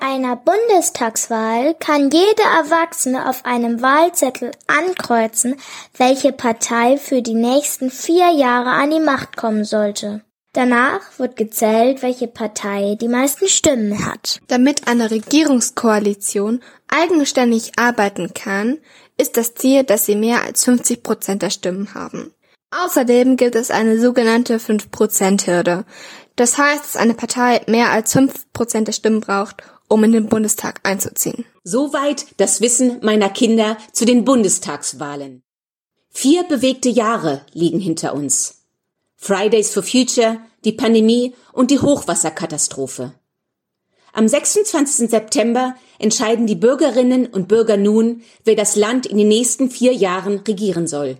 einer Bundestagswahl kann jeder Erwachsene auf einem Wahlzettel ankreuzen, welche Partei für die nächsten vier Jahre an die Macht kommen sollte. Danach wird gezählt, welche Partei die meisten Stimmen hat. Damit eine Regierungskoalition eigenständig arbeiten kann, ist das Ziel, dass sie mehr als 50 Prozent der Stimmen haben. Außerdem gibt es eine sogenannte 5-Prozent-Hürde. Das heißt, dass eine Partei mehr als 5 Prozent der Stimmen braucht, um in den Bundestag einzuziehen. Soweit das Wissen meiner Kinder zu den Bundestagswahlen. Vier bewegte Jahre liegen hinter uns. Fridays for Future, die Pandemie und die Hochwasserkatastrophe. Am 26. September entscheiden die Bürgerinnen und Bürger nun, wer das Land in den nächsten vier Jahren regieren soll.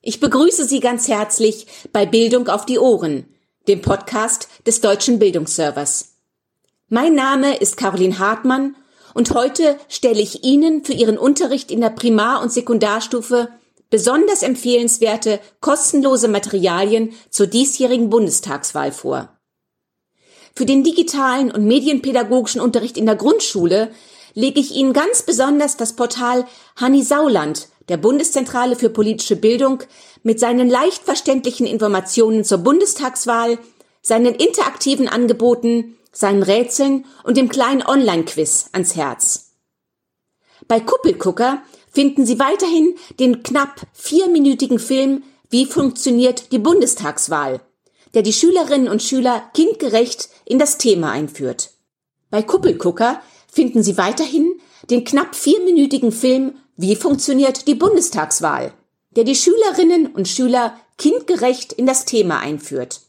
Ich begrüße Sie ganz herzlich bei Bildung auf die Ohren, dem Podcast des Deutschen Bildungsservers. Mein Name ist Caroline Hartmann und heute stelle ich Ihnen für Ihren Unterricht in der Primar- und Sekundarstufe besonders empfehlenswerte kostenlose Materialien zur diesjährigen Bundestagswahl vor. Für den digitalen und medienpädagogischen Unterricht in der Grundschule lege ich Ihnen ganz besonders das Portal Hanni Sauland der Bundeszentrale für politische Bildung mit seinen leicht verständlichen Informationen zur Bundestagswahl, seinen interaktiven Angeboten, seinen Rätseln und dem kleinen Online-Quiz ans Herz. Bei Kuppelgucker finden Sie weiterhin den knapp vierminütigen Film Wie funktioniert die Bundestagswahl, der die Schülerinnen und Schüler kindgerecht in das Thema einführt. Bei Kuppelgucker finden Sie weiterhin den knapp vierminütigen Film Wie funktioniert die Bundestagswahl, der die Schülerinnen und Schüler kindgerecht in das Thema einführt.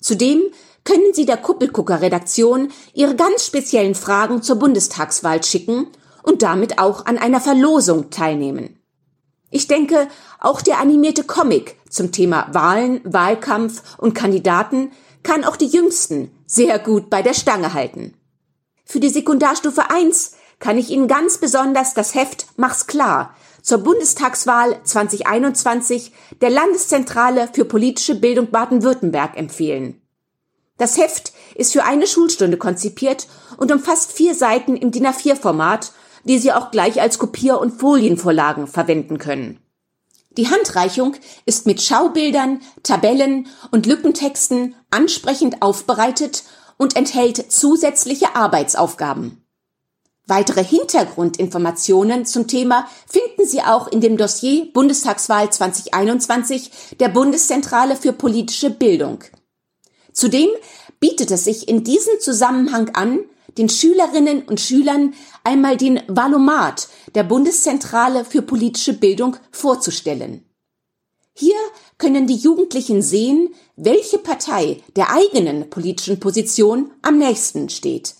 Zudem können Sie der Kuppelgucker Redaktion Ihre ganz speziellen Fragen zur Bundestagswahl schicken und damit auch an einer Verlosung teilnehmen. Ich denke, auch der animierte Comic zum Thema Wahlen, Wahlkampf und Kandidaten kann auch die Jüngsten sehr gut bei der Stange halten. Für die Sekundarstufe 1 kann ich Ihnen ganz besonders das Heft Mach's klar zur Bundestagswahl 2021 der Landeszentrale für politische Bildung Baden-Württemberg empfehlen. Das Heft ist für eine Schulstunde konzipiert und umfasst vier Seiten im DIN A4-Format die Sie auch gleich als Kopier- und Folienvorlagen verwenden können. Die Handreichung ist mit Schaubildern, Tabellen und Lückentexten ansprechend aufbereitet und enthält zusätzliche Arbeitsaufgaben. Weitere Hintergrundinformationen zum Thema finden Sie auch in dem Dossier Bundestagswahl 2021 der Bundeszentrale für politische Bildung. Zudem bietet es sich in diesem Zusammenhang an, den Schülerinnen und Schülern einmal den Valomat der Bundeszentrale für politische Bildung vorzustellen. Hier können die Jugendlichen sehen, welche Partei der eigenen politischen Position am nächsten steht.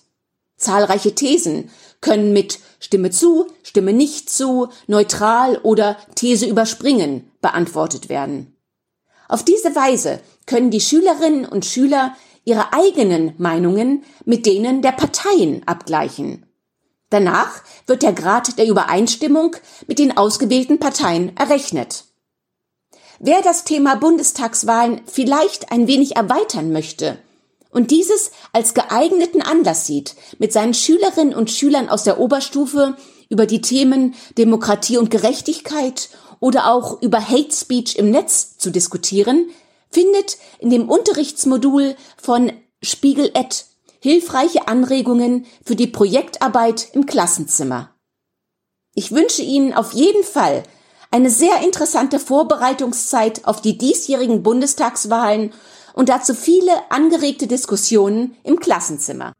Zahlreiche Thesen können mit Stimme zu, Stimme nicht zu, neutral oder These überspringen beantwortet werden. Auf diese Weise können die Schülerinnen und Schüler ihre eigenen Meinungen mit denen der Parteien abgleichen. Danach wird der Grad der Übereinstimmung mit den ausgewählten Parteien errechnet. Wer das Thema Bundestagswahlen vielleicht ein wenig erweitern möchte und dieses als geeigneten Anlass sieht, mit seinen Schülerinnen und Schülern aus der Oberstufe über die Themen Demokratie und Gerechtigkeit oder auch über Hate Speech im Netz zu diskutieren, findet in dem Unterrichtsmodul von Spiegel Ed hilfreiche Anregungen für die Projektarbeit im Klassenzimmer. Ich wünsche Ihnen auf jeden Fall eine sehr interessante Vorbereitungszeit auf die diesjährigen Bundestagswahlen und dazu viele angeregte Diskussionen im Klassenzimmer.